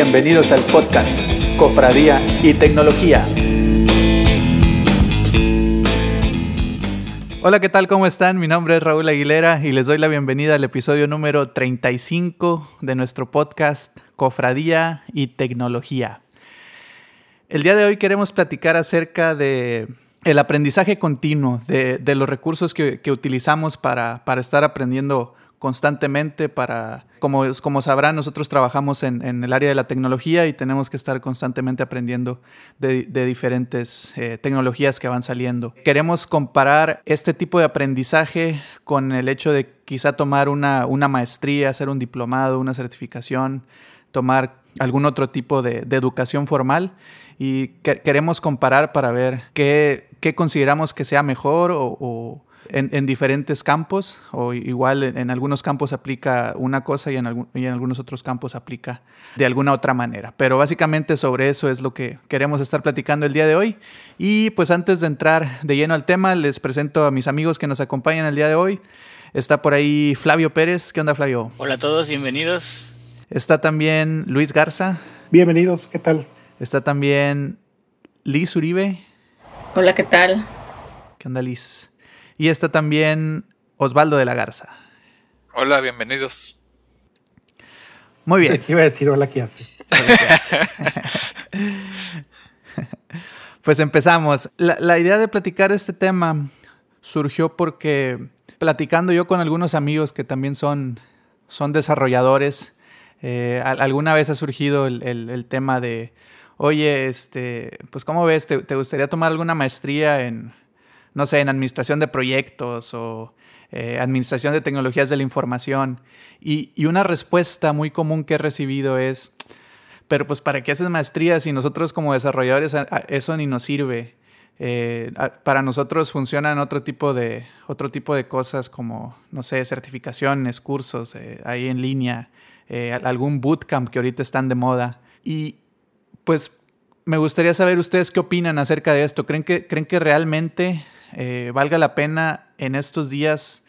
Bienvenidos al podcast Cofradía y Tecnología. Hola, ¿qué tal? ¿Cómo están? Mi nombre es Raúl Aguilera y les doy la bienvenida al episodio número 35 de nuestro podcast Cofradía y Tecnología. El día de hoy queremos platicar acerca de el aprendizaje continuo, de, los recursos que, utilizamos para, para estar aprendiendo constantemente para, como, como sabrán, nosotros trabajamos en, el área de la tecnología y tenemos que estar constantemente aprendiendo de, diferentes eh, tecnologías que van saliendo. Queremos comparar este tipo de aprendizaje con el hecho de quizá tomar una, una maestría, hacer un diplomado, una certificación, tomar algún otro tipo de, educación formal y queremos comparar para ver qué, qué, consideramos que sea mejor o en, diferentes campos, o igual en, algunos campos aplica una cosa y en, y en algunos otros campos aplica de alguna otra manera. Pero básicamente sobre eso es lo que queremos estar platicando el día de hoy. Y pues antes de entrar de lleno al tema, les presento a mis amigos que nos acompañan el día de hoy. Está por ahí Flavio Pérez. ¿Qué onda, Flavio? Hola a todos, bienvenidos. Está también Luis Garza. Bienvenidos, ¿qué tal? Está también Liz Uribe. Hola, ¿qué tal? ¿Qué onda, Liz? Y está también Osvaldo de la Garza. Hola, bienvenidos. Muy bien. Iba a decir hola, ¿qué hace? pues empezamos. La, idea de platicar este tema surgió porque platicando yo con algunos amigos que también son, son desarrolladores, eh, alguna vez ha surgido el, tema de, oye, este, pues ¿cómo ves? ¿Te, gustaría tomar alguna maestría en, no sé, en administración de proyectos o eh, administración de tecnologías de la información. Y, una respuesta muy común que he recibido es, pero pues ¿para qué haces maestría si nosotros como desarrolladores eso ni nos sirve? Eh, para nosotros funcionan otro tipo de, otro tipo de cosas como, no sé, certificaciones, cursos eh, ahí en línea, algún bootcamp que ahorita están de moda. Y pues me gustaría saber ustedes qué opinan acerca de esto. ¿Creen que, creen que realmente eh, valga la pena en estos días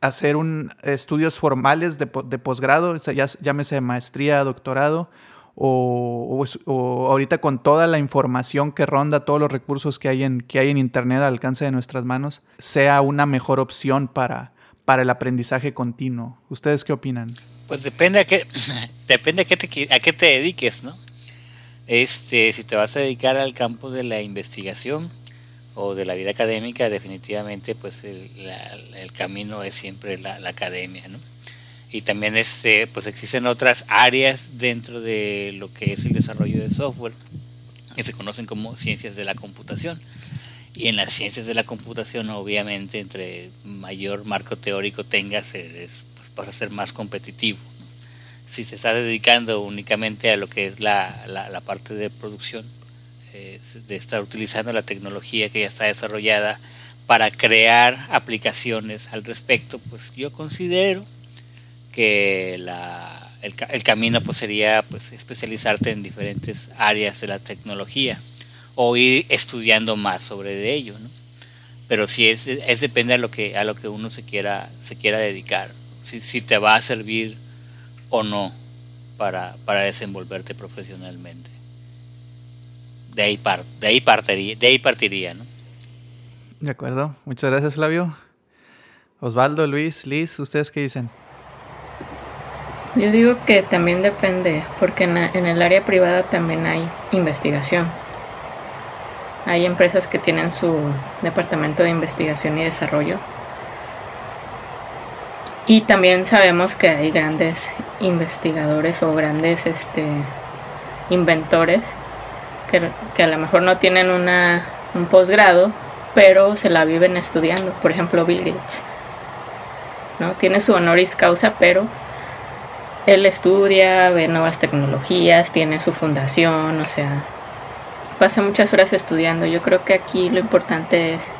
hacer un, estudios formales de, posgrado, ya, llámese maestría, doctorado, o, ahorita con toda la información que ronda, todos los recursos que hay en, que hay en Internet al alcance de nuestras manos, sea una mejor opción para, para el aprendizaje continuo. ¿Ustedes qué opinan? Pues depende a qué, depende a qué, te, a qué te dediques, ¿no? Este, si te vas a dedicar al campo de la investigación, o de la vida académica, definitivamente pues el, camino es siempre la, academia, ¿no? Y también este, pues existen otras áreas dentro de lo que es el desarrollo de software que se conocen como ciencias de la computación. Y en las ciencias de la computación, obviamente, entre mayor marco teórico tengas, pues vas a ser más competitivo. Si se está dedicando únicamente a lo que es la, la parte de producción, eh, de estar utilizando la tecnología que ya está desarrollada para crear aplicaciones al respecto, pues yo considero que la, el, camino pues sería pues especializarte en diferentes áreas de la tecnología o ir estudiando más sobre de ello, ¿no? Pero si es, es depende a lo que a lo que uno se quiera se quiera dedicar, si, si te va a servir o no para, para desenvolverte profesionalmente de ahí, de ahí, partiría, de ahí partiría, ¿no? De acuerdo, muchas gracias Flavio. Osvaldo, Luis, Liz, ¿ustedes qué dicen? Yo digo que también depende, porque en, en el área privada también hay investigación. Hay empresas que tienen su departamento de investigación y desarrollo. Y también sabemos que hay grandes investigadores o grandes este, inventores que, a lo mejor no tienen una, un posgrado, pero se la viven estudiando. Por ejemplo, Bill Gates. ¿no? Tiene su honoris causa, pero él estudia, ve nuevas tecnologías, tiene su fundación, o sea, pasa muchas horas estudiando. Yo creo que aquí lo importante es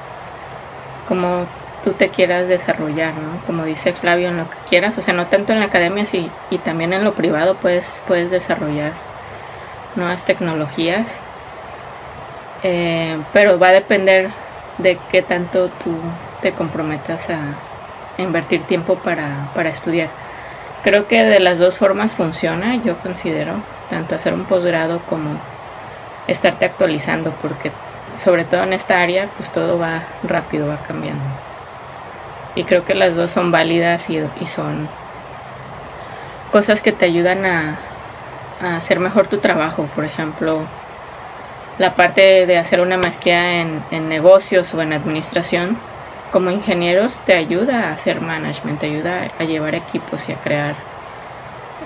cómo tú te quieras desarrollar, ¿no? Como dice Flavio, en lo que quieras, o sea, no tanto en la academia, sí, y también en lo privado puedes, puedes desarrollar nuevas tecnologías, eh, pero va a depender de qué tanto tú te comprometas a invertir tiempo para, estudiar. creo que de las dos formas funciona, yo considero, tanto hacer un posgrado como estarte actualizando, porque sobre todo en esta área, pues todo va rápido, va cambiando. Y creo que las dos son válidas y, son cosas que te ayudan a, hacer mejor tu trabajo. Por ejemplo, la parte de hacer una maestría en, en, negocios o en administración, como ingenieros te ayuda a hacer management, te ayuda a llevar equipos y a crear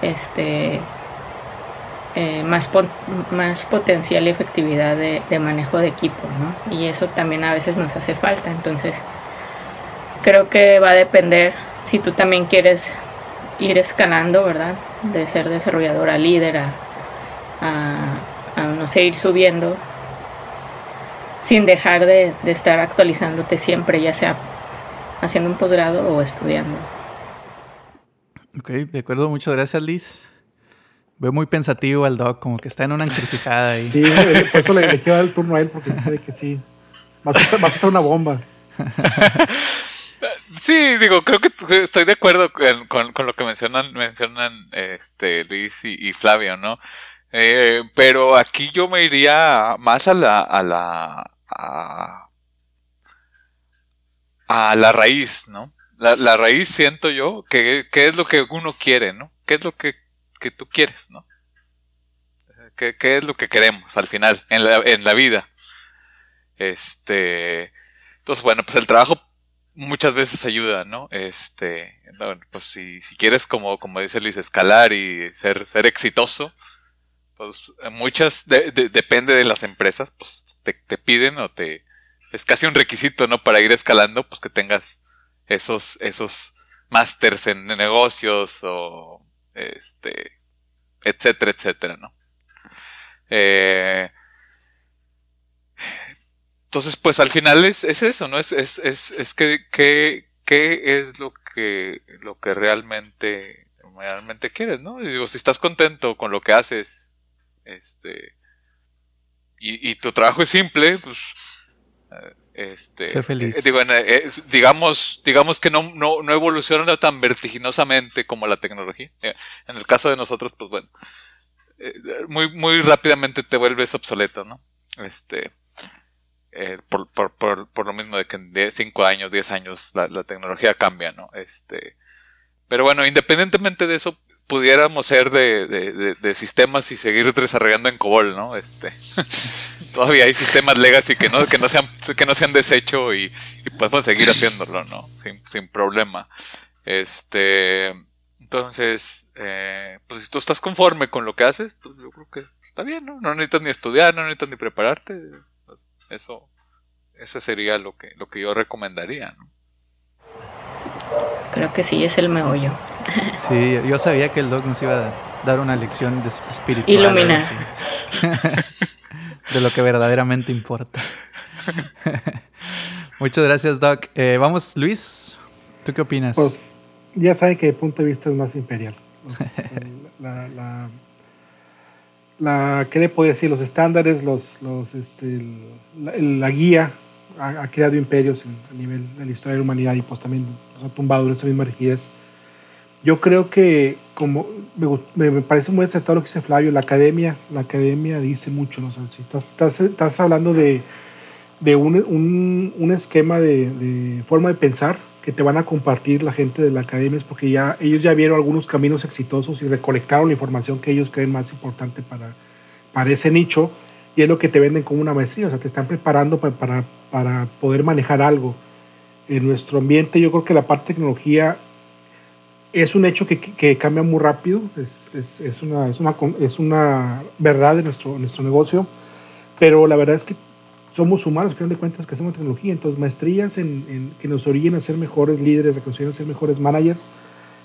este eh, más, más potencial y efectividad de, manejo de equipo, ¿no? Y eso también a veces nos hace falta. Entonces, creo que va a depender si tú también quieres ir escalando, ¿verdad? De ser desarrollador a líder, a, no sé, ir subiendo sin dejar de, de estar actualizándote siempre, ya sea haciendo un posgrado o estudiando. Ok, de acuerdo, muchas gracias Liz. Veo muy pensativo al Doc, como que está en una encrucijada ahí. Sí, por eso le, quiero dar el turno a él, porque sabe que sí. Va a estar, una bomba. Sí, digo, creo que estoy de acuerdo con, con, lo que mencionan, mencionan este, Luis y, Flavio, ¿no? Eh, pero aquí yo me iría más a la, a la, a, a la raíz, ¿no? La, la raíz siento yo que, que es lo que uno quiere, ¿no? ¿Qué es lo que que tú quieres, ¿no? ¿Qué, es lo que queremos al final en la, en la vida? Este, entonces, bueno, pues el trabajo muchas veces ayuda, ¿no? Este, bueno, pues si, si quieres, como, como dice Liz, escalar y ser, ser exitoso, pues muchas, depende de las empresas, pues te, te, piden o te, es casi un requisito, ¿no? Para ir escalando, pues que tengas esos, esos másters en negocios o este, etcétera, etcétera, ¿no? Eh, entonces, pues al final es, es eso, ¿no? Es, es, es, es que, que, qué es lo que, lo que realmente, realmente quieres, ¿no? Y digo, si estás contento con lo que haces, este, y, y tu trabajo es simple, pues, eh, este, feliz. Eh, eh, digamos, digamos que no, no, no evoluciona tan vertiginosamente como la tecnología. Eh, en el caso de nosotros, pues bueno, muy, muy rápidamente te vuelves obsoleto, ¿no? Este, por, por, por, por, lo mismo de que en 5 años, 10 años la, la, tecnología cambia, ¿no? Este, pero bueno, independientemente de eso, pudiéramos ser de, de, de, sistemas y seguir desarrollando en COBOL, ¿no? Este, todavía hay sistemas legacy que no, que no, sean, que no se han deshecho y, podemos seguir haciéndolo, ¿no? Sin, sin problema. Este, entonces, eh, pues si tú estás conforme con lo que haces, pues yo creo que está bien, ¿no? No necesitas ni estudiar, no necesitas ni prepararte. Eso, ese sería lo que, lo que yo recomendaría, ¿no? Creo que sí, es el meollo. Sí, yo sabía que el Doc nos iba a dar una lección de espiritual. Iluminar. de lo que verdaderamente importa. Muchas gracias, Doc. Eh, vamos, Luis, ¿tú qué opinas? Pues ya sabe que el punto de vista es más imperial. la, la, la, ¿qué le puedo decir? Los estándares, los, los, este, la, guía ha, creado imperios a nivel de la historia de la humanidad y pues también los ha tumbado en esa misma rigidez. Yo creo que como me, me, parece muy acertado lo que dice Flavio, la academia, la academia dice mucho, ¿no? si estás, estás, estás, hablando de, de un, un, un, esquema de, de, forma de pensar que te van a compartir la gente de la academia es porque ya ellos ya vieron algunos caminos exitosos y recolectaron la información que ellos creen más importante para, para ese nicho y es lo que te venden como una maestría, o sea, te están preparando para, para, para poder manejar algo. En nuestro ambiente yo creo que la parte de tecnología es un hecho que, que cambia muy rápido, es, es, es, una, es, una, es una verdad de nuestro, nuestro negocio, pero la verdad es que somos humanos, al final de cuentas, que hacemos tecnología, entonces maestrías en, en, que nos orillen a ser mejores líderes, que nos a ser mejores managers,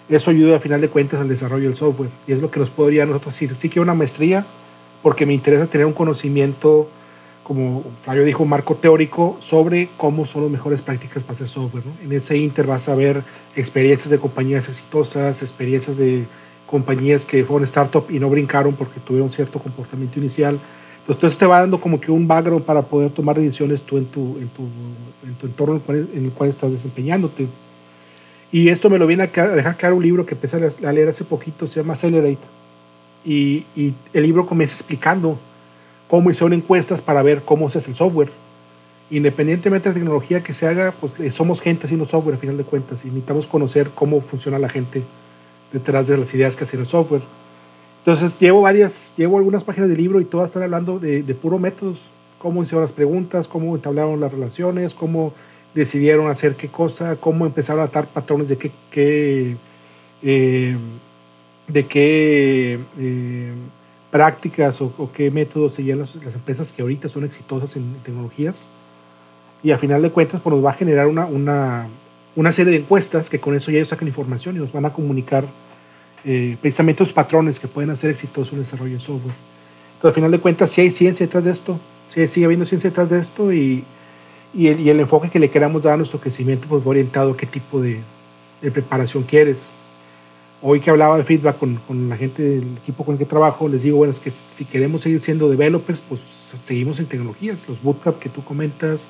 eso ayuda al final de cuentas al desarrollo del software y es lo que nos podría nosotros decir, sí quiero una maestría porque me interesa tener un conocimiento como Flavio dijo, un marco teórico sobre cómo son las mejores prácticas para hacer software. ¿no? En ese inter vas a ver experiencias de compañías exitosas, experiencias de compañías que fueron startup y no brincaron porque tuvieron cierto comportamiento inicial. Entonces, te va dando como que un background para poder tomar decisiones tú en tu, en tu, en tu entorno en el, cual, estás desempeñándote. Y esto me lo viene a dejar claro un libro que empecé a leer hace poquito, se llama Accelerate. Y, y el libro comienza explicando cómo hicieron encuestas para ver cómo se hace el software. Independientemente de la tecnología que se haga, pues eh, somos gente haciendo software a final de cuentas y necesitamos conocer cómo funciona la gente detrás de las ideas que hacen el software. Entonces llevo varias, llevo algunas páginas del libro y todas están hablando de, de puro métodos, cómo hicieron las preguntas, cómo entablaron las relaciones, cómo decidieron hacer qué cosa, cómo empezaron a atar patrones de qué, qué eh, de qué eh, prácticas o, qué métodos seguían las, las, empresas que ahorita son exitosas en tecnologías. Y a final de cuentas, pues nos va a generar una, una, una serie de encuestas que con eso ya ellos sacan información y nos van a comunicar eh, precisamente los patrones que pueden hacer exitoso un desarrollo de software. Entonces, a final de cuentas, si hay ciencia detrás de esto, si sigue habiendo ciencia detrás de esto y, el, el, enfoque que le queramos dar a nuestro crecimiento pues va orientado a qué tipo de, preparación quieres. Hoy que hablaba de feedback con, la gente del equipo con el que trabajo, les digo, bueno, es que si queremos seguir siendo developers, pues seguimos en tecnologías, los bootcamp que tú comentas,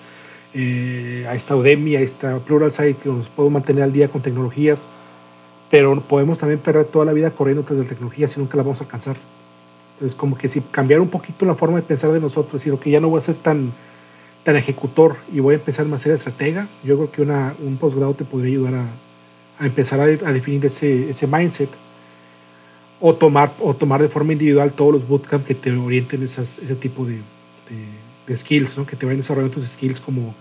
eh, ahí está Udemy, ahí está Pluralsight, que nos puedo mantener al día con tecnologías, pero podemos también perder toda la vida corriendo tras la tecnología si nunca la vamos a alcanzar. Entonces, como que si cambiar un poquito la forma de pensar de nosotros, decir, ok, ya no voy a ser tan, tan ejecutor y voy a empezar más a ser estratega, yo creo que una, un posgrado te podría ayudar a, a empezar a, a, definir ese, ese mindset o tomar, o tomar de forma individual todos los bootcamps que te orienten esas, ese tipo de, de, de, skills, ¿no? que te vayan desarrollando tus skills como,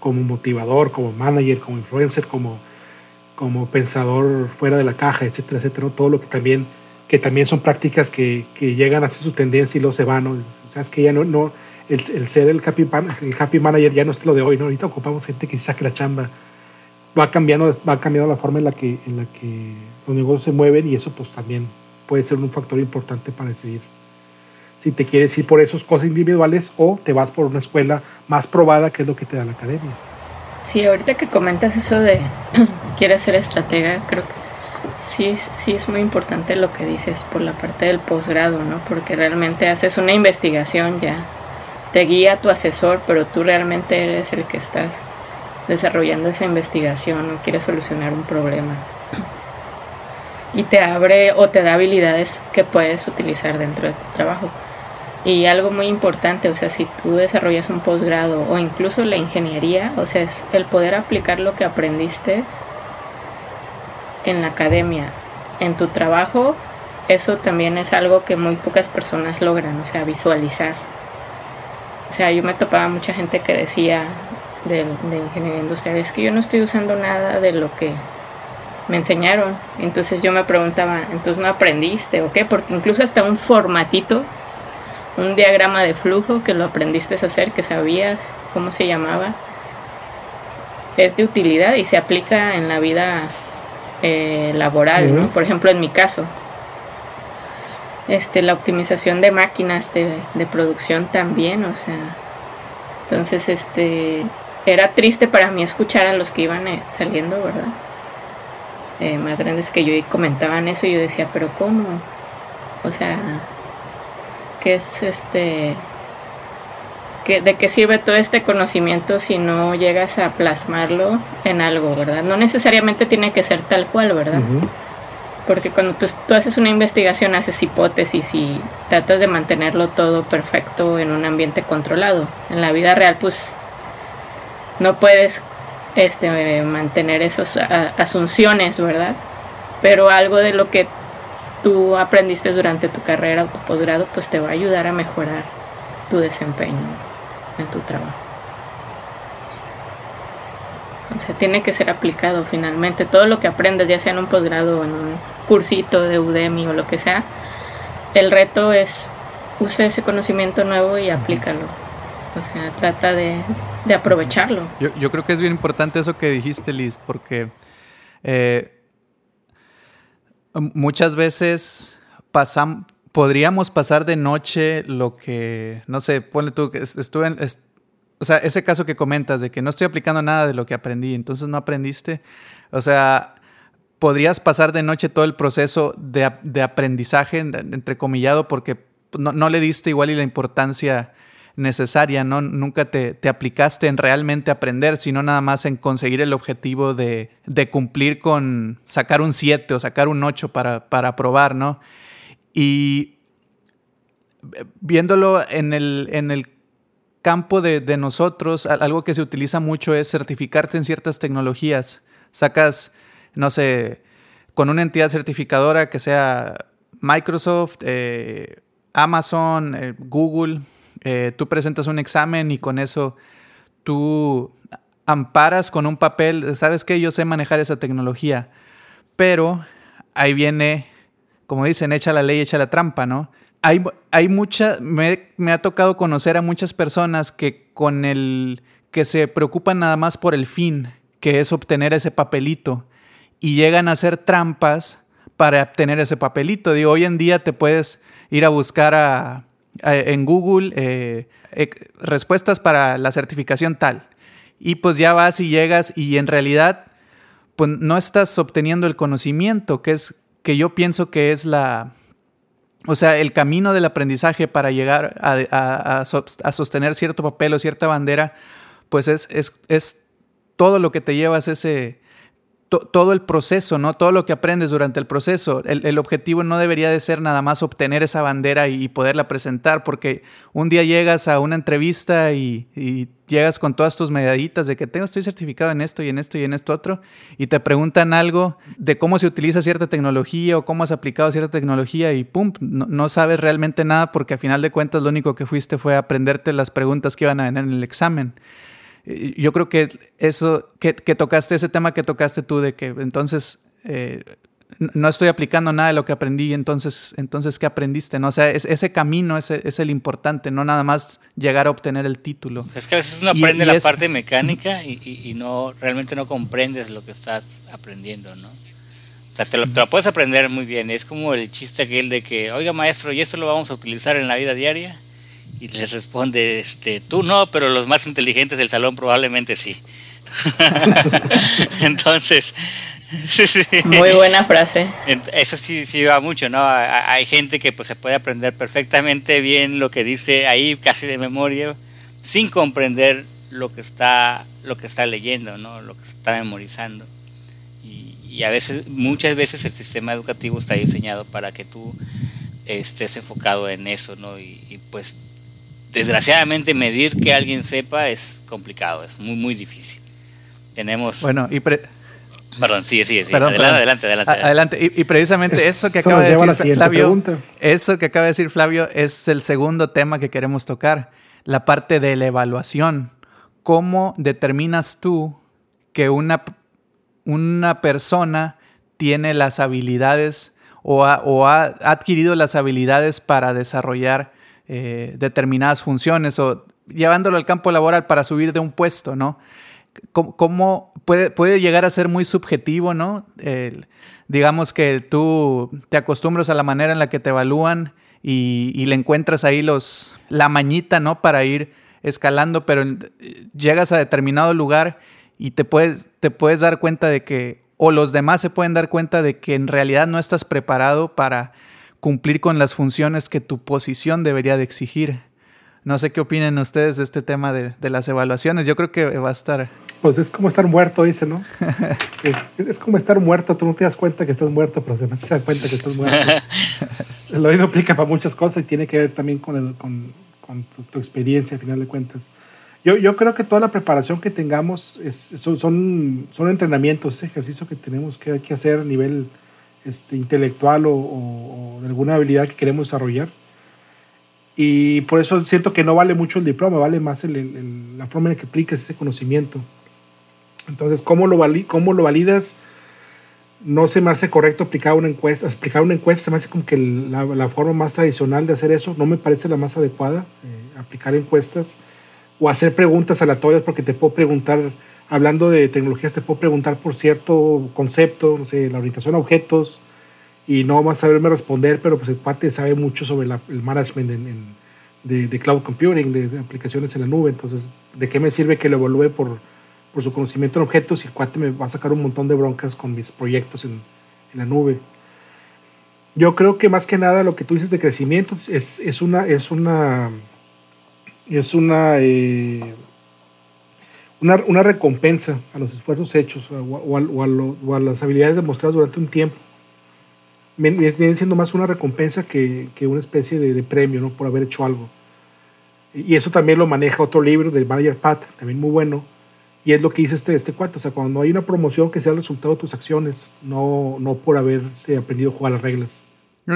como motivador, como manager, como influencer, como, como pensador fuera de la caja, etcétera, etcétera, todo lo que también que también son prácticas que, que llegan a ser su tendencia y luego se van, ¿no? O sea, es que ya no, no el, el ser el happy, el happy manager ya no es lo de hoy, ¿no? Ahorita ocupamos gente que saque la chamba. Va cambiando, va cambiando la forma en la que, en la que los negocios se mueven y eso pues también puede ser un factor importante para decidir si te quieres ir por esas cosas individuales o te vas por una escuela más probada que es lo que te da la academia. Sí, ahorita que comentas eso de quieres ser estratega, creo que sí, sí es muy importante lo que dices por la parte del posgrado, ¿no? Porque realmente haces una investigación ya, te guía tu asesor, pero tú realmente eres el que estás desarrollando esa investigación o quieres solucionar un problema. Y te abre o te da habilidades que puedes utilizar dentro de tu trabajo. Y algo muy importante, o sea, si tú desarrollas un posgrado o incluso la ingeniería, o sea, es el poder aplicar lo que aprendiste en la academia, en tu trabajo, eso también es algo que muy pocas personas logran, o sea, visualizar. O sea, yo me topaba mucha gente que decía de, de ingeniería industrial, es que yo no estoy usando nada de lo que me enseñaron. Entonces yo me preguntaba, entonces no aprendiste o qué, porque incluso hasta un formatito, un diagrama de flujo que lo aprendiste a hacer, que sabías cómo se llamaba, es de utilidad y se aplica en la vida eh, laboral, ¿no? por ejemplo en mi caso. Este, la optimización de máquinas de, de, producción también, o sea, entonces este, era triste para mí escuchar a los que iban eh, saliendo, ¿verdad? Eh, más grandes que yo y comentaban eso y yo decía, pero ¿cómo? O sea, ¿qué es este ¿De qué sirve todo este conocimiento si no llegas a plasmarlo en algo, verdad? No necesariamente tiene que ser tal cual, ¿verdad? Uh -huh. Porque cuando tú, tú, haces una investigación, haces hipótesis y tratas de mantenerlo todo perfecto en un ambiente controlado. En la vida real, pues, no puedes este, mantener esas asunciones, ¿verdad? Pero algo de lo que tú aprendiste durante tu carrera o tu posgrado, pues te va a ayudar a mejorar tu desempeño en tu trabajo. O sea, tiene que ser aplicado finalmente. Todo lo que aprendes, ya sea en un posgrado o en un cursito de Udemy o lo que sea, el reto es usa ese conocimiento nuevo y aplícalo. O sea, trata de, de aprovecharlo. Yo, yo, creo que es bien importante eso que dijiste, Liz, porque eh, muchas veces podríamos pasar de noche lo que, no sé, ponle tú, que estuve en, o sea, ese caso que comentas de que no estoy aplicando nada de lo que aprendí, entonces no aprendiste, o sea, podrías pasar de noche todo el proceso de, de aprendizaje, entrecomillado, porque no, no, le diste igual y la importancia necesaria, ¿no? Nunca te, aplicaste en realmente aprender, sino nada más en conseguir el objetivo de, cumplir con sacar un 7 o sacar un 8 para, para probar, ¿no? Y viéndolo en el, en el campo de, de, nosotros, algo que se utiliza mucho es certificarte en ciertas tecnologías. Sacas, no sé, con una entidad certificadora que sea Microsoft, eh, Amazon, eh, Google, eh, tú presentas un examen y con eso tú amparas con un papel, sabes que yo sé manejar esa tecnología, pero ahí viene, como dicen, echa la ley, echa la trampa, ¿no? Hay, hay mucha, me, me ha tocado conocer a muchas personas que con el, que se preocupan nada más por el fin, que es obtener ese papelito, y llegan a hacer trampas para obtener ese papelito. Digo, hoy en día te puedes ir a buscar a, en Google eh, eh, respuestas para la certificación tal. Y pues ya vas y llegas y en realidad pues no estás obteniendo el conocimiento, que es que yo pienso que es la, o sea, el camino del aprendizaje para llegar a, a, sostener cierto papel o cierta bandera, pues es, es, es todo lo que te llevas ese, todo el proceso, ¿no? Todo lo que aprendes durante el proceso. El, objetivo no debería de ser nada más obtener esa bandera y, poderla presentar, porque un día llegas a una entrevista y, llegas con todas tus medallitas de que tengo, estoy certificado en esto y en esto y en esto otro, y te preguntan algo de cómo se utiliza cierta tecnología o cómo has aplicado cierta tecnología y pum, no, sabes realmente nada porque a final de cuentas lo único que fuiste fue aprenderte las preguntas que iban a venir en el examen yo creo que eso, que, tocaste, ese tema que tocaste tú de que entonces eh, no estoy aplicando nada de lo que aprendí, entonces, entonces ¿qué aprendiste? ¿no? O sea, ese camino es, es, el importante, no nada más llegar a obtener el título. Es que a veces uno aprende la parte mecánica y, y, no realmente no comprendes lo que estás aprendiendo, ¿no? O sea, te lo, te lo, puedes aprender muy bien. Es como el chiste aquel de que, oiga maestro, ¿y esto lo vamos a utilizar en la vida diaria? Y les responde, este, tú no, pero los más inteligentes del salón probablemente sí. Entonces, sí, sí. Muy buena frase. Eso sí, sí va mucho, ¿no? Hay gente que pues se puede aprender perfectamente bien lo que dice ahí, casi de memoria, sin comprender lo que está, lo que está leyendo, ¿no? Lo que está memorizando. Y, a veces, muchas veces el sistema educativo está diseñado para que tú estés enfocado en eso, ¿no? Y, y pues desgraciadamente medir que alguien sepa es complicado, es muy, muy difícil. Tenemos... Bueno, y... Perdón, sí, sí, sí. adelante, adelante, adelante, adelante. Y, precisamente eso que acaba de decir Flavio, eso que acaba de decir Flavio es el segundo tema que queremos tocar, la parte de la evaluación. ¿Cómo determinas tú que una, una persona tiene las habilidades o o ha adquirido las habilidades para desarrollar eh, determinadas funciones o llevándolo al campo laboral para subir de un puesto, ¿no? ¿Cómo, puede, llegar a ser muy subjetivo, ¿no? digamos que tú te acostumbras a la manera en la que te evalúan y, le encuentras ahí los, la mañita, ¿no? Para ir escalando, pero llegas a determinado lugar y te puedes, te puedes dar cuenta de que, o los demás se pueden dar cuenta de que en realidad no estás preparado para cumplir con las funciones que tu posición debería de exigir. No sé qué opinen ustedes de este tema de, las evaluaciones. Yo creo que va a estar. Pues es como estar muerto, dice, ¿no? es, como estar muerto. Tú no te das cuenta que estás muerto, pero se te das cuenta que estás muerto. el oído aplica para muchas cosas y tiene que ver también con, con, tu, experiencia, a final de cuentas. Yo, yo creo que toda la preparación que tengamos es, son, son, son entrenamientos, ejercicio que tenemos que, que hacer a nivel este, intelectual o, de alguna habilidad que queremos desarrollar. Y por eso siento que no vale mucho el diploma, vale más la forma en la que aplicas ese conocimiento. Entonces, ¿cómo lo, cómo lo validas? No se me hace correcto aplicar una encuesta. Explicar una encuesta se me hace como que la, forma más tradicional de hacer eso. No me parece la más adecuada, eh, aplicar encuestas o hacer preguntas aleatorias porque te puedo preguntar hablando de tecnologías, te puedo preguntar por cierto concepto, no sé, la orientación a objetos, y no vas a saberme responder, pero pues el cuate sabe mucho sobre el management de, cloud computing, de, aplicaciones en la nube. Entonces, ¿de qué me sirve que lo evalúe por, por su conocimiento en objetos y el cuate me va a sacar un montón de broncas con mis proyectos en, en la nube? Yo creo que más que nada lo que tú dices de crecimiento es, es, una, es una es una, eh, una, una, recompensa a los esfuerzos hechos o, a, las habilidades demostradas durante un tiempo. Viene siendo más una recompensa que, que una especie de, de, premio ¿no? por haber hecho algo. Y eso también lo maneja otro libro del Manager Pat, también muy bueno. Y es lo que dice este, este cuate. O sea, cuando hay una promoción que sea el resultado de tus acciones, no, no por haber aprendido a jugar las reglas.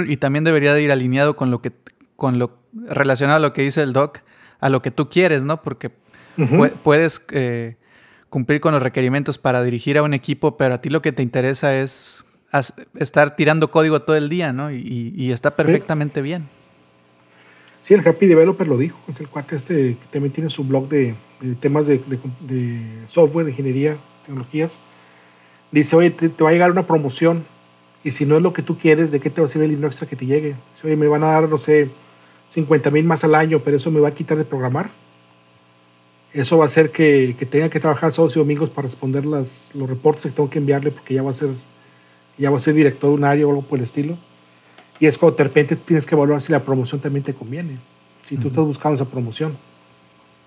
Y también debería de ir alineado con lo que, con lo relacionado a lo que dice el doc, a lo que tú quieres, ¿no? Porque puedes eh, cumplir con los requerimientos para dirigir a un equipo, pero a ti lo que te interesa es estar tirando código todo el día, ¿no? Y, está perfectamente bien. Sí, el Happy Developer lo dijo, es el cuate este que también tiene su blog de, temas de, software, de ingeniería, tecnologías. Dice, oye, te, va a llegar una promoción y si no es lo que tú quieres, ¿de qué te va a servir el dinero extra que te llegue? Oye, me van a dar, no sé, 50 mil más al año, pero eso me va a quitar de programar. Eso va a hacer que, tenga que trabajar sábados y domingos para responder las, los reportes que tengo que enviarle porque ya va a ser ya va a ser director de un área o algo por el estilo. Y es cuando de repente tienes que evaluar si la promoción también te conviene. Si tú estás buscando esa promoción.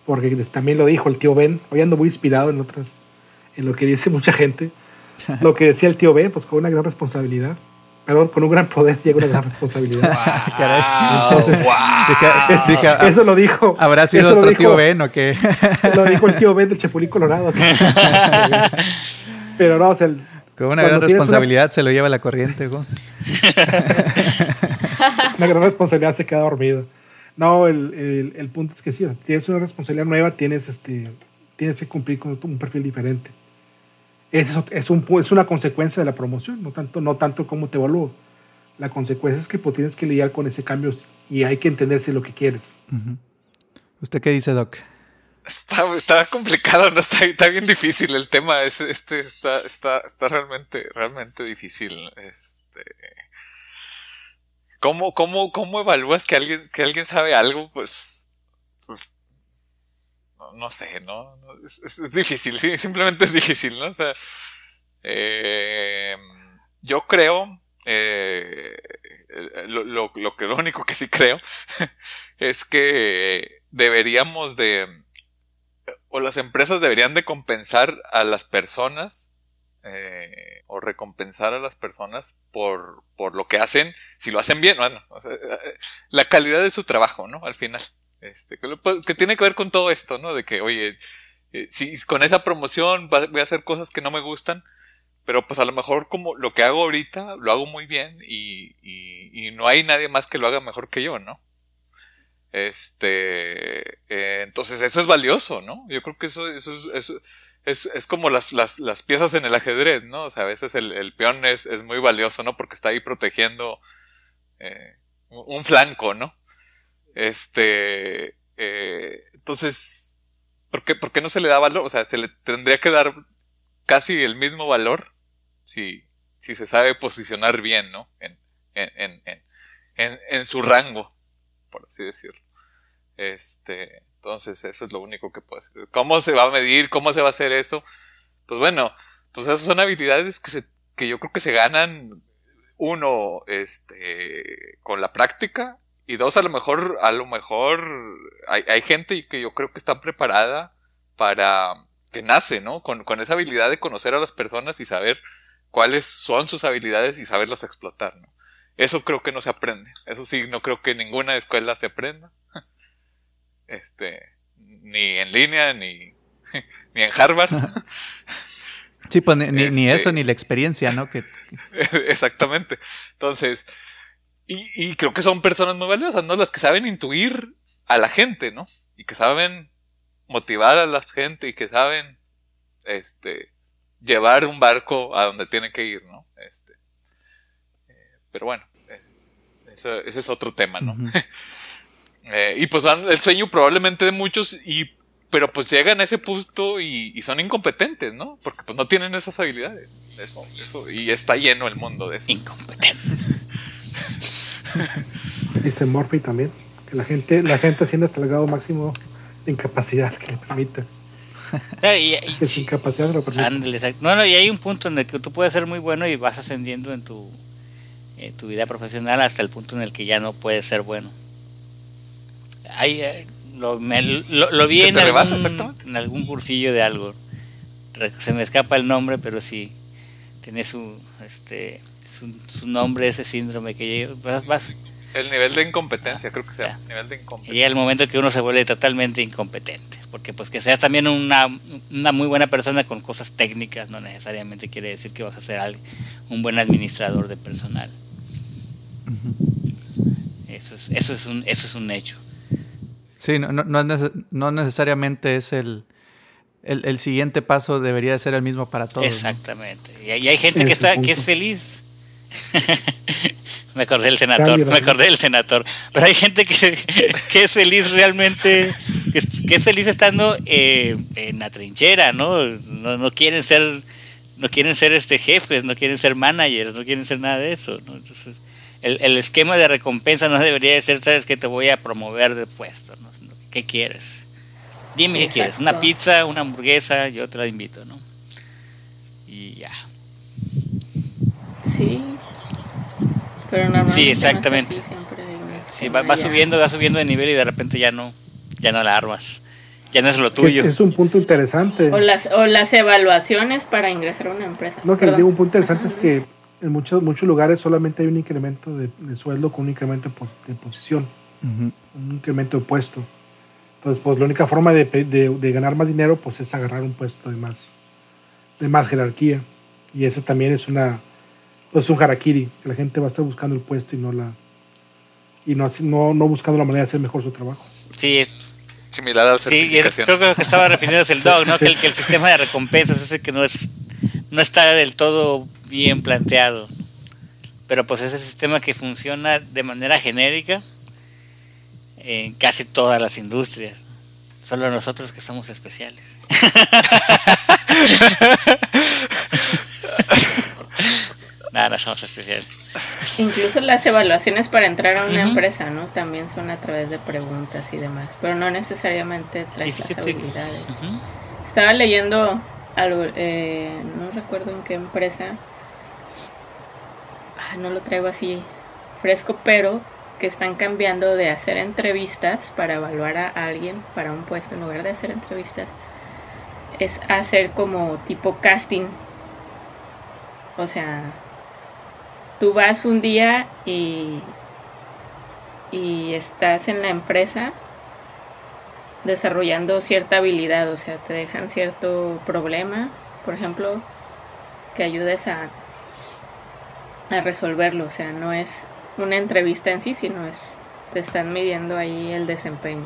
Porque también lo dijo el tío Ben. Hoy ando muy inspirado en otras, en lo que dice mucha gente. Lo que decía el tío Ben, pues con una gran responsabilidad perdón, con un gran poder llega una gran responsabilidad. eso, lo dijo. ¿Habrá sido nuestro tío Ben o qué? lo dijo el tío Ben del Chapulín Colorado. Pero no, o sea, con una gran responsabilidad se lo lleva la corriente. una gran responsabilidad se queda dormido. No, el, el, punto es que sí, tienes una responsabilidad nueva, tienes, este, tienes que cumplir con un perfil diferente es, es, un, es una consecuencia de la promoción, no tanto, no tanto cómo te evalúo. La consecuencia es que pues, tienes que lidiar con ese cambio y hay que entender si es lo que quieres. ¿Usted qué dice, Doc? Está, está complicado, ¿no? Está, está, bien difícil el tema. Es, este está, está, está realmente, realmente difícil. Este. ¿Cómo, cómo, cómo evalúas que alguien, que alguien sabe algo? Pues, pues no, sé, ¿no? Es, difícil, sí, simplemente es difícil, ¿no? O sea, eh, yo creo, eh, lo, lo, que, lo único que sí creo es que deberíamos de, o las empresas deberían de compensar a las personas eh, o recompensar a las personas por, por lo que hacen, si lo hacen bien, bueno, la calidad de su trabajo, ¿no? Al final. Este, que, tiene que ver con todo esto, ¿no? De que, oye, eh, si con esa promoción voy a hacer cosas que no me gustan, pero pues a lo mejor como lo que hago ahorita lo hago muy bien y, no hay nadie más que lo haga mejor que yo, ¿no? Este, eh, entonces eso es valioso, ¿no? Yo creo que eso, eso, es, es, es, como las, piezas en el ajedrez, ¿no? O sea, a veces el, peón es, es, muy valioso, ¿no? Porque está ahí protegiendo eh, un flanco, ¿no? Este, eh, entonces, ¿por qué, ¿por qué no se le da valor? O sea, se le tendría que dar casi el mismo valor si, si se sabe posicionar bien, ¿no? En, en, en, en, en su rango, por así decirlo. Este, entonces eso es lo único que puede hacer. ¿Cómo se va a medir? ¿Cómo se va a hacer eso? Pues bueno, pues esas son habilidades que se, que yo creo que se ganan uno, este, con la práctica y dos, a lo mejor, a lo mejor hay, hay gente que yo creo que está preparada para que nace, ¿no? Con, con esa habilidad de conocer a las personas y saber cuáles son sus habilidades y saberlas explotar, ¿no? Eso creo que no se aprende. Eso sí, no creo que ninguna escuela se aprenda. Este, ni en línea, ni, ni en Harvard. Sí, pues ni, ni, eso, este ni la experiencia, ¿no? Que, Exactamente. Entonces, y, creo que son personas muy valiosas, ¿no? Las que saben intuir a la gente, ¿no? Y que saben motivar a la gente y que saben, este, llevar un barco a donde tiene que ir, ¿no? Este, eh, pero bueno, eh, ese, es otro tema, ¿no? Eh, y pues el sueño probablemente de muchos y pero pues llegan a ese punto y, y, son incompetentes, ¿no? Porque pues no tienen esas habilidades. Eso, eso, y está lleno el mundo de eso. Incompetente. Dice Morphy también, que la gente, la gente asciende hasta el grado máximo de incapacidad que le permite. y, que incapacidad lo permite. no, no, y hay un punto en el que tú puedes ser muy bueno y vas ascendiendo en tu, tu vida profesional hasta el punto en el que ya no puedes ser bueno. Hay, eh, Lo, me- lo- lo vi ¿Que en algún, en algún cursillo de algo. Se me escapa el nombre, pero sí. Tiene su, este, su, su nombre, ese síndrome que llega. Vas, vas- El nivel de incompetencia, creo que sea. Ya. Nivel de y incompetencia. llega el momento que uno se vuelve totalmente incompetente. Porque pues que seas también una, una muy buena persona con cosas técnicas no necesariamente quiere decir que vas a ser al- un buen administrador de personal. Eso es, eso es, un, eso es un hecho. Sí, no, no, no es nece- no necesariamente es el, el, el siguiente paso, debería ser el mismo para todos. ¿no? Exactamente. Y hay, y hay gente que está que es feliz. me acordé del senador, Cambio, me acordé del senador. Pero hay gente que, que es feliz realmente, que es, que es feliz estando eh, en la trinchera, ¿no? ¿no? No quieren ser, no quieren ser este jefes, no quieren ser managers, no quieren ser nada de eso, ¿no? Entonces, el, el esquema de recompensa no debería de ser, sabes que te voy a promover de puesto, ¿Qué quieres? Dime qué quieres, una pizza, una hamburguesa, yo te la invito, ¿no? Y ya. Sí. Pero normalmente Sí, no es así, siempre hay un Sí, va, subiendo, va subiendo de nivel y de repente ya no, ya no la armas. Ya no es lo tuyo. Es, es un punto interesante. O las, o las evaluaciones para ingresar a una empresa. No, que les digo, un punto interesante Ajá, es que en muchos, muchos lugares solamente hay un incremento de, de sueldo con un incremento de, pos- de posición, un incremento de puesto. Entonces, pues la única forma de, pe- de- de ganar más dinero pues es agarrar un puesto de más, de más jerarquía. Y ese también es una pues un harakiri, que la gente va a estar buscando el puesto y no la y no, no, no buscando la manera de hacer mejor su trabajo. Sí, Similar a la sí, es- creo que lo que estaba refiriéndose el dog, ¿no? Que el, que el sistema de recompensas es el que no es, no está del todo bien planteado. Pero pues es el sistema que funciona de manera genérica en casi todas las industrias. Solo nosotros que somos especiales. Nada, no somos especiales. Incluso las evaluaciones para entrar a una empresa, ¿no? También son a través de preguntas y demás, pero no necesariamente traes las habilidades. Estaba leyendo algo, eh, no recuerdo en qué empresa, ah, no lo traigo así fresco, pero que están cambiando de hacer entrevistas para evaluar a alguien para un puesto, en lugar de hacer entrevistas, es hacer como tipo casting. O sea, tú vas un día y, y estás en la empresa desarrollando cierta habilidad, o sea, te dejan cierto problema, por ejemplo, que ayudes a, a resolverlo, o sea, no es una entrevista en sí, sino es, te están midiendo ahí el desempeño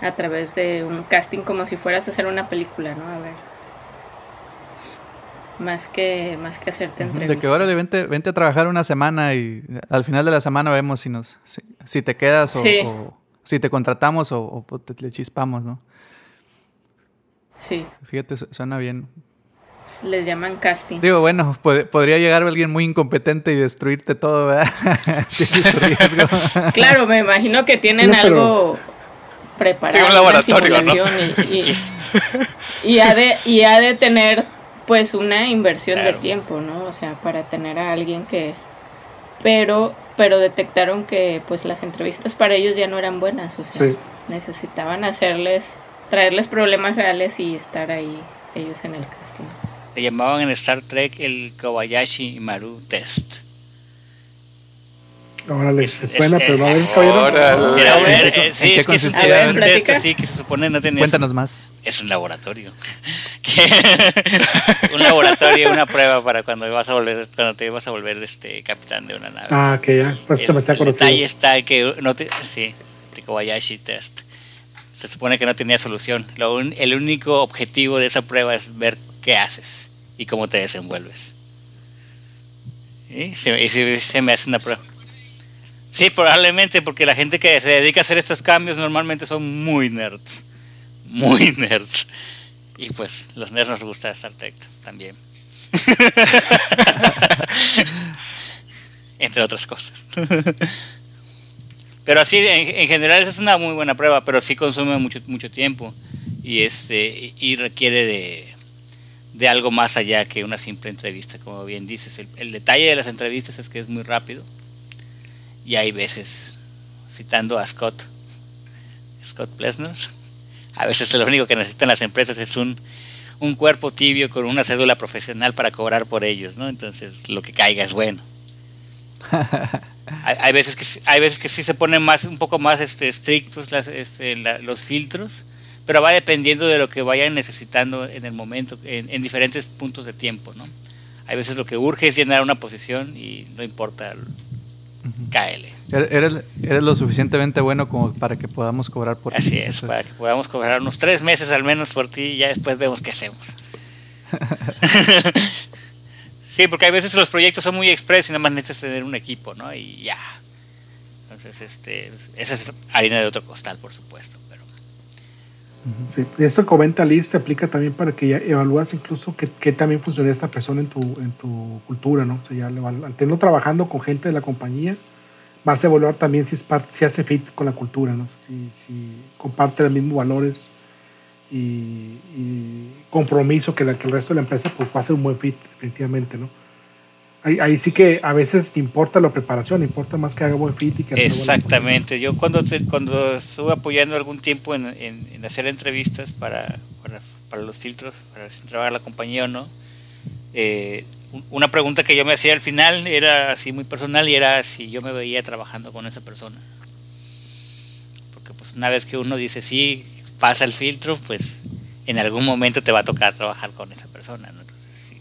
a través de un casting como si fueras a hacer una película, ¿no? A ver. Más que, más que hacerte entrevista. De que órale, vente, vente a trabajar una semana y al final de la semana vemos si nos si, si te quedas o, Sí. o si te contratamos o, o pues, te, le chispamos, ¿no? Sí, Fíjate, su- suena bien. les llaman casting. Digo, bueno, pod- podría llegar alguien muy incompetente y destruirte todo, ¿verdad? Riesgo. Claro, me imagino que tienen No, pero- algo preparado. Sí, un una laboratorio, ¿no? simulación Y, y- y ha de, y ha de tener pues una inversión Claro. de tiempo, ¿no? O sea, para tener a alguien que... Pero, pero detectaron que pues las entrevistas para ellos ya no eran buenas, o sea, Sí. necesitaban hacerles, traerles problemas reales y estar ahí ellos en el casting. Le llamaban en Star Trek el Kobayashi Maru Test. Ahora les Es- es- suena, pero no, a ver, eh, caballero. Órale. Mira, ¿en eh, qué- eh, en sí, es que es un, test platica. así que se supone no tenía. Cuéntanos más. Es un laboratorio. Un laboratorio, una prueba para cuando vas a volver, cuando te vas a volver este capitán de una nave. Ah, que ya, por eso me el, hacía el conocido. detalle está que no te, sí, el Kobayashi test. Se supone que no tenía solución. Lo un- el único objetivo de esa prueba es ver qué haces y cómo te desenvuelves. ¿Y? Se, y se- se me hace una prueba. Sí, probablemente porque la gente que se dedica a hacer estos cambios normalmente son muy nerds. Muy nerds. Y pues los nerds nos gusta Star Trek también. Entre otras cosas. Pero así, en, en general, es una muy buena prueba, pero sí consume mucho, mucho tiempo y, este, y requiere de, de algo más allá que una simple entrevista, como bien dices. El, el detalle de las entrevistas es que es muy rápido y hay veces, citando a Scott, Scott Plesner. A veces lo único que necesitan las empresas es un, un cuerpo tibio con una cédula profesional para cobrar por ellos, ¿no? Entonces lo que caiga es bueno. hay, veces que hay veces que sí se ponen más un poco más este, estrictos este, los filtros, pero va dependiendo de lo que vayan necesitando en el momento, en, diferentes puntos de tiempo, ¿no? Hay veces lo que urge es llenar una posición y no importa, cáele. Eres, eres, lo suficientemente bueno como para que podamos cobrar por ti. Así es, para que podamos cobrar unos tres meses al menos por ti y ya después vemos qué hacemos. Sí, porque a veces los proyectos son muy express y nada más necesitas tener un equipo, ¿no? Y ya. Entonces, este, esa es harina de otro costal, por supuesto. Sí, eso comenta Liz se aplica también para que ya evalúas incluso qué, también funciona esta persona en tu, en tu cultura, ¿no? O sea, ya al tenerlo trabajando con gente de la compañía, vas a evaluar también si, es si hace fit con la cultura, ¿no? Si, comparte los mismos valores y, compromiso que, que el resto de la empresa, pues va a ser un buen fit, definitivamente, ¿no? Ahí, sí que a veces importa la preparación, importa más que haga buen fit y que Exactamente. Yo cuando cuando estuve apoyando algún tiempo en, en, hacer entrevistas para, para, los filtros, para si trabajar la compañía o no, eh, una pregunta que yo me hacía al final era así muy personal y era si yo me veía trabajando con esa persona. Porque pues una vez que uno dice sí, pasa el filtro, pues en algún momento te va a tocar trabajar con esa persona, ¿no? Entonces, sí.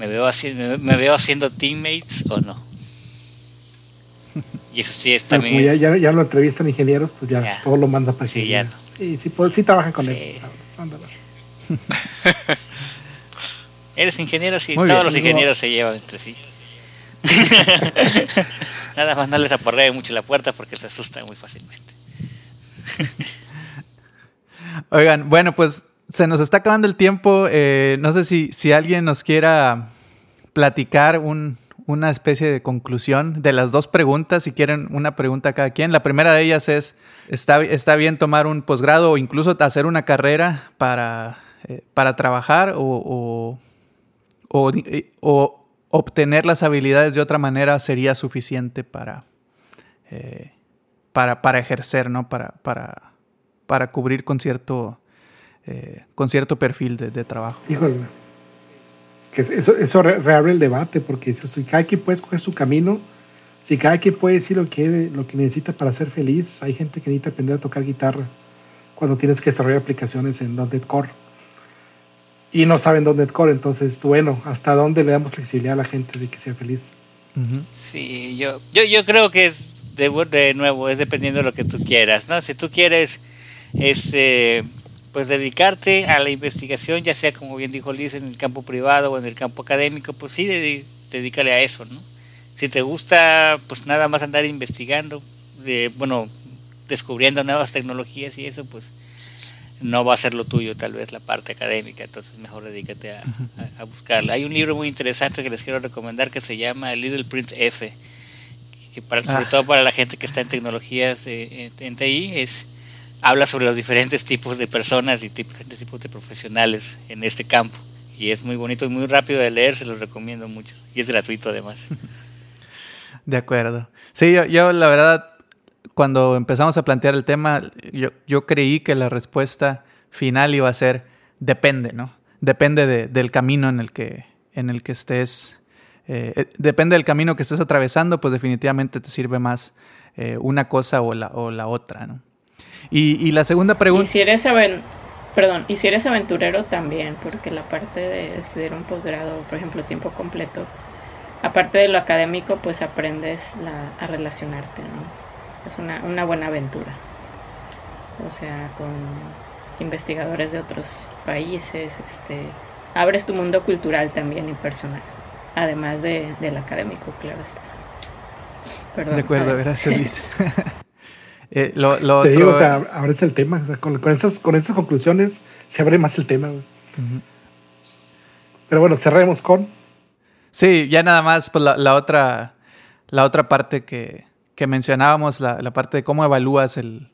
Me, veo haciendo, me, veo haciendo teammates o no. Y eso sí es también. ya, ya, ya, lo entrevistan ingenieros, pues ya, todo lo manda para Sí, ya no. Sí, sí, pues, sí trabajan con él. Eres ingeniero, sí, todos los ingenieros se llevan entre sí. Nada más no les aporre mucho la puerta porque se asustan muy fácilmente. Oigan, bueno, pues se nos está acabando el tiempo. Eh, no sé si, si alguien nos quiera platicar un, una especie de conclusión de las dos preguntas, si quieren una pregunta cada quien. La primera de ellas es, ¿está, está bien tomar un posgrado o incluso hacer una carrera para, eh, para trabajar o, o, o, obtener las habilidades de otra manera sería suficiente para, eh, para, para, ejercer, ¿no? Para, para, para cubrir con cierto, eh, con cierto perfil de, trabajo. Híjole. Que eso, eso reabre el debate, porque si cada quien puede escoger su camino, si cada quien puede decir lo que, lo que necesita para ser feliz, hay gente que necesita aprender a tocar guitarra cuando tienes que desarrollar aplicaciones en .NET Core y no saben .NET Core, entonces bueno, ¿hasta dónde le damos flexibilidad a la gente de que sea feliz? Sí, yo, yo, yo creo que es de, de nuevo, es dependiendo de lo que tú quieras, ¿no? Si tú quieres es eh, pues dedicarte a la investigación, ya sea como bien dijo Liz, en el campo privado o en el campo académico, pues sí, dedícale a eso, ¿no? Si te gusta pues nada más andar investigando, bueno, descubriendo nuevas tecnologías y eso, pues no va a ser lo tuyo tal vez la parte académica, entonces mejor dedícate a, a, buscarla. Hay un libro muy interesante que les quiero recomendar que se llama Little Print F, que para, sobre ah. todo para la gente que está en tecnologías en, en TI es habla sobre los diferentes tipos de personas y diferentes tipos de profesionales en este campo. Y es muy bonito y muy rápido de leer, se los recomiendo mucho. Y es gratuito además. De acuerdo. Sí, yo, la verdad, cuando empezamos a plantear el tema, yo, yo, creí que la respuesta final iba a ser depende, ¿no? Depende del camino en el que, en el que estés. Eh, eh, depende del camino que estés atravesando, pues definitivamente te sirve más eh, una cosa o la, o la otra, ¿no? Y, la segunda pregunta... Y si eres Perdón, y si eres aventurero también, porque la parte de estudiar un posgrado, por ejemplo, tiempo completo, aparte de lo académico, pues aprendes a relacionarte, ¿no? Es una, una buena aventura. O sea, con investigadores de otros países, este, abres tu mundo cultural también y personal, además de, del académico, claro está. Perdón, de acuerdo, gracias Liz. Eh, lo, lo Te digo, o sea, abres el tema. con, esas, con esas conclusiones se abre más el tema. Pero bueno, cerremos con. Sí, ya nada más, pues la, otra, la otra parte que, que mencionábamos, la, la, parte de cómo evalúas el,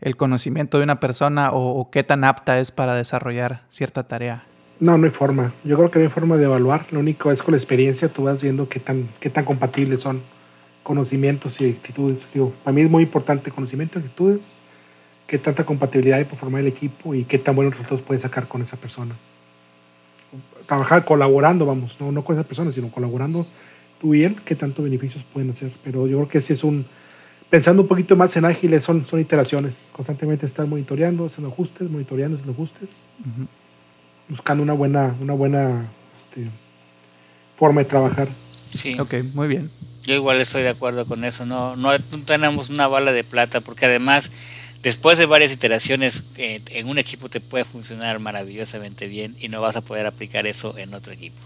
el conocimiento de una persona o, qué tan apta es para desarrollar cierta tarea. No, no hay forma. Yo creo que no hay forma de evaluar. Lo único es con la experiencia tú vas viendo qué tan, qué tan compatibles son conocimientos y actitudes. Digo, para mí es muy importante conocimiento, actitudes qué tanta compatibilidad hay por formar el equipo y qué tan buenos resultados puedes sacar con esa persona. Trabajar colaborando, vamos, no, no con esa persona, sino colaborando tú y él, qué tanto beneficios pueden hacer. Pero yo creo que sí es un, pensando un poquito más en ágiles, son, son iteraciones, constantemente estar monitoreando, haciendo ajustes, monitoreando, haciendo ajustes, buscando una buena, una buena este, forma de trabajar. Sí. Ok, muy bien. Yo igual estoy de acuerdo con eso. No, no, no tenemos una bala de plata porque además, después de varias iteraciones, eh, en un equipo te puede funcionar maravillosamente bien y no vas a poder aplicar eso en otro equipo.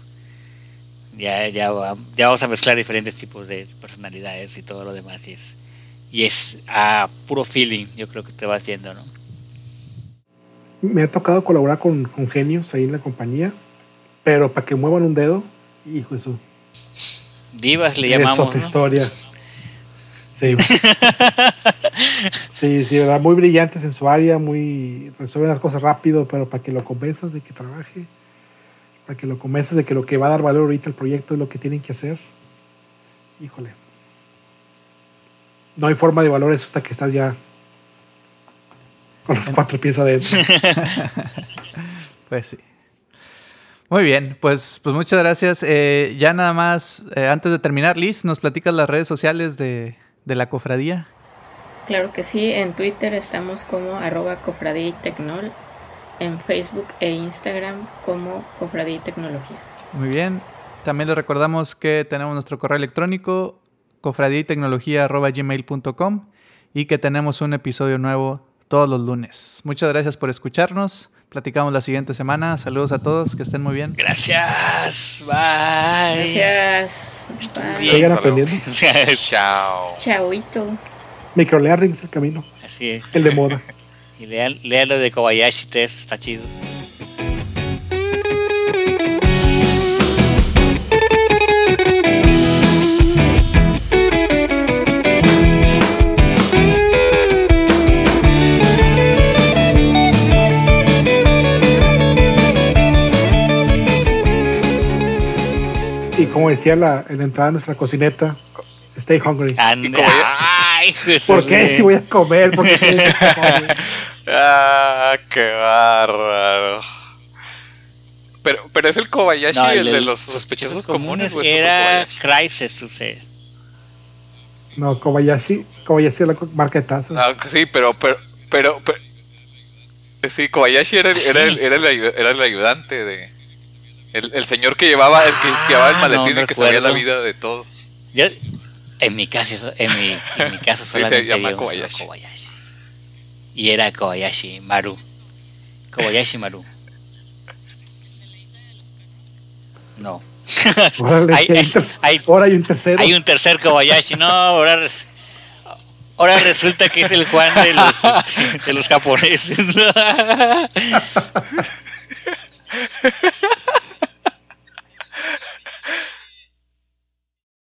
Ya, ya, va- ya vamos a mezclar diferentes tipos de personalidades y todo lo demás. Y es, y es a puro feeling, yo creo que te vas yendo, ¿no? Me ha tocado colaborar con, con genios ahí en la compañía, pero para que muevan un dedo, hijo eso. Divas le es llamamos. otra ¿no? historia. Sí. sí, sí, verdad, muy brillantes en su área, muy resuelven las cosas rápido, pero para que lo convenzas de que trabaje, para que lo convenzas de que lo que va a dar valor ahorita al proyecto es lo que tienen que hacer. Híjole. No hay forma de valores hasta que estás ya con los cuatro pies adentro. Pues sí. Muy bien, pues, pues muchas gracias. Eh, ya nada más, eh, antes de terminar, Liz, ¿nos platicas las redes sociales de, de la cofradía? Claro que sí, en Twitter estamos como arroba cofradía y tecnol, en Facebook e Instagram como cofradía y tecnología. Muy bien. También les recordamos que tenemos nuestro correo electrónico cofradiatecnología.gmail.com y que tenemos un episodio nuevo todos los lunes. Muchas gracias por escucharnos. Platicamos la siguiente semana. Saludos a todos, que estén muy bien. Gracias. Bye. Gracias. Bye. Sigan aprendiendo. Chao. Chauito. Microlearning es el camino, Así es. el de moda. Y lean, lean lo de Kobayashi Test, está chido. Como decía la, en la entrada de nuestra cocineta, stay hungry. Ay, Jesús. ¿Por qué? Si voy a comer, ¿por qué tengo que comer? Ah, qué bárbaro. Pero, pero es el Kobayashi, No, el, de los sospechosos comunes, o es otro era Kobayashi? Crisis, sucede. No, Kobayashi, Kobayashi es la marca de tazas. Ah, sí, pero, pero, pero, pero- sí, Kobayashi era el, Ah, era el, era era el ayudante de, el, el señor que llevaba, el que Ah, llevaba el no maletín y que sabía la vida de todos. Yo, en mi caso, eso- en mi, en mi caso se solamente llama había un solo Kobayashi. Kobayashi. Y era Kobayashi Maru. Kobayashi Maru. No. Órale, hay, ahora hay un tercero. hay un tercer Kobayashi. No, ahora, ahora resulta que es el Juan de los, de los japoneses.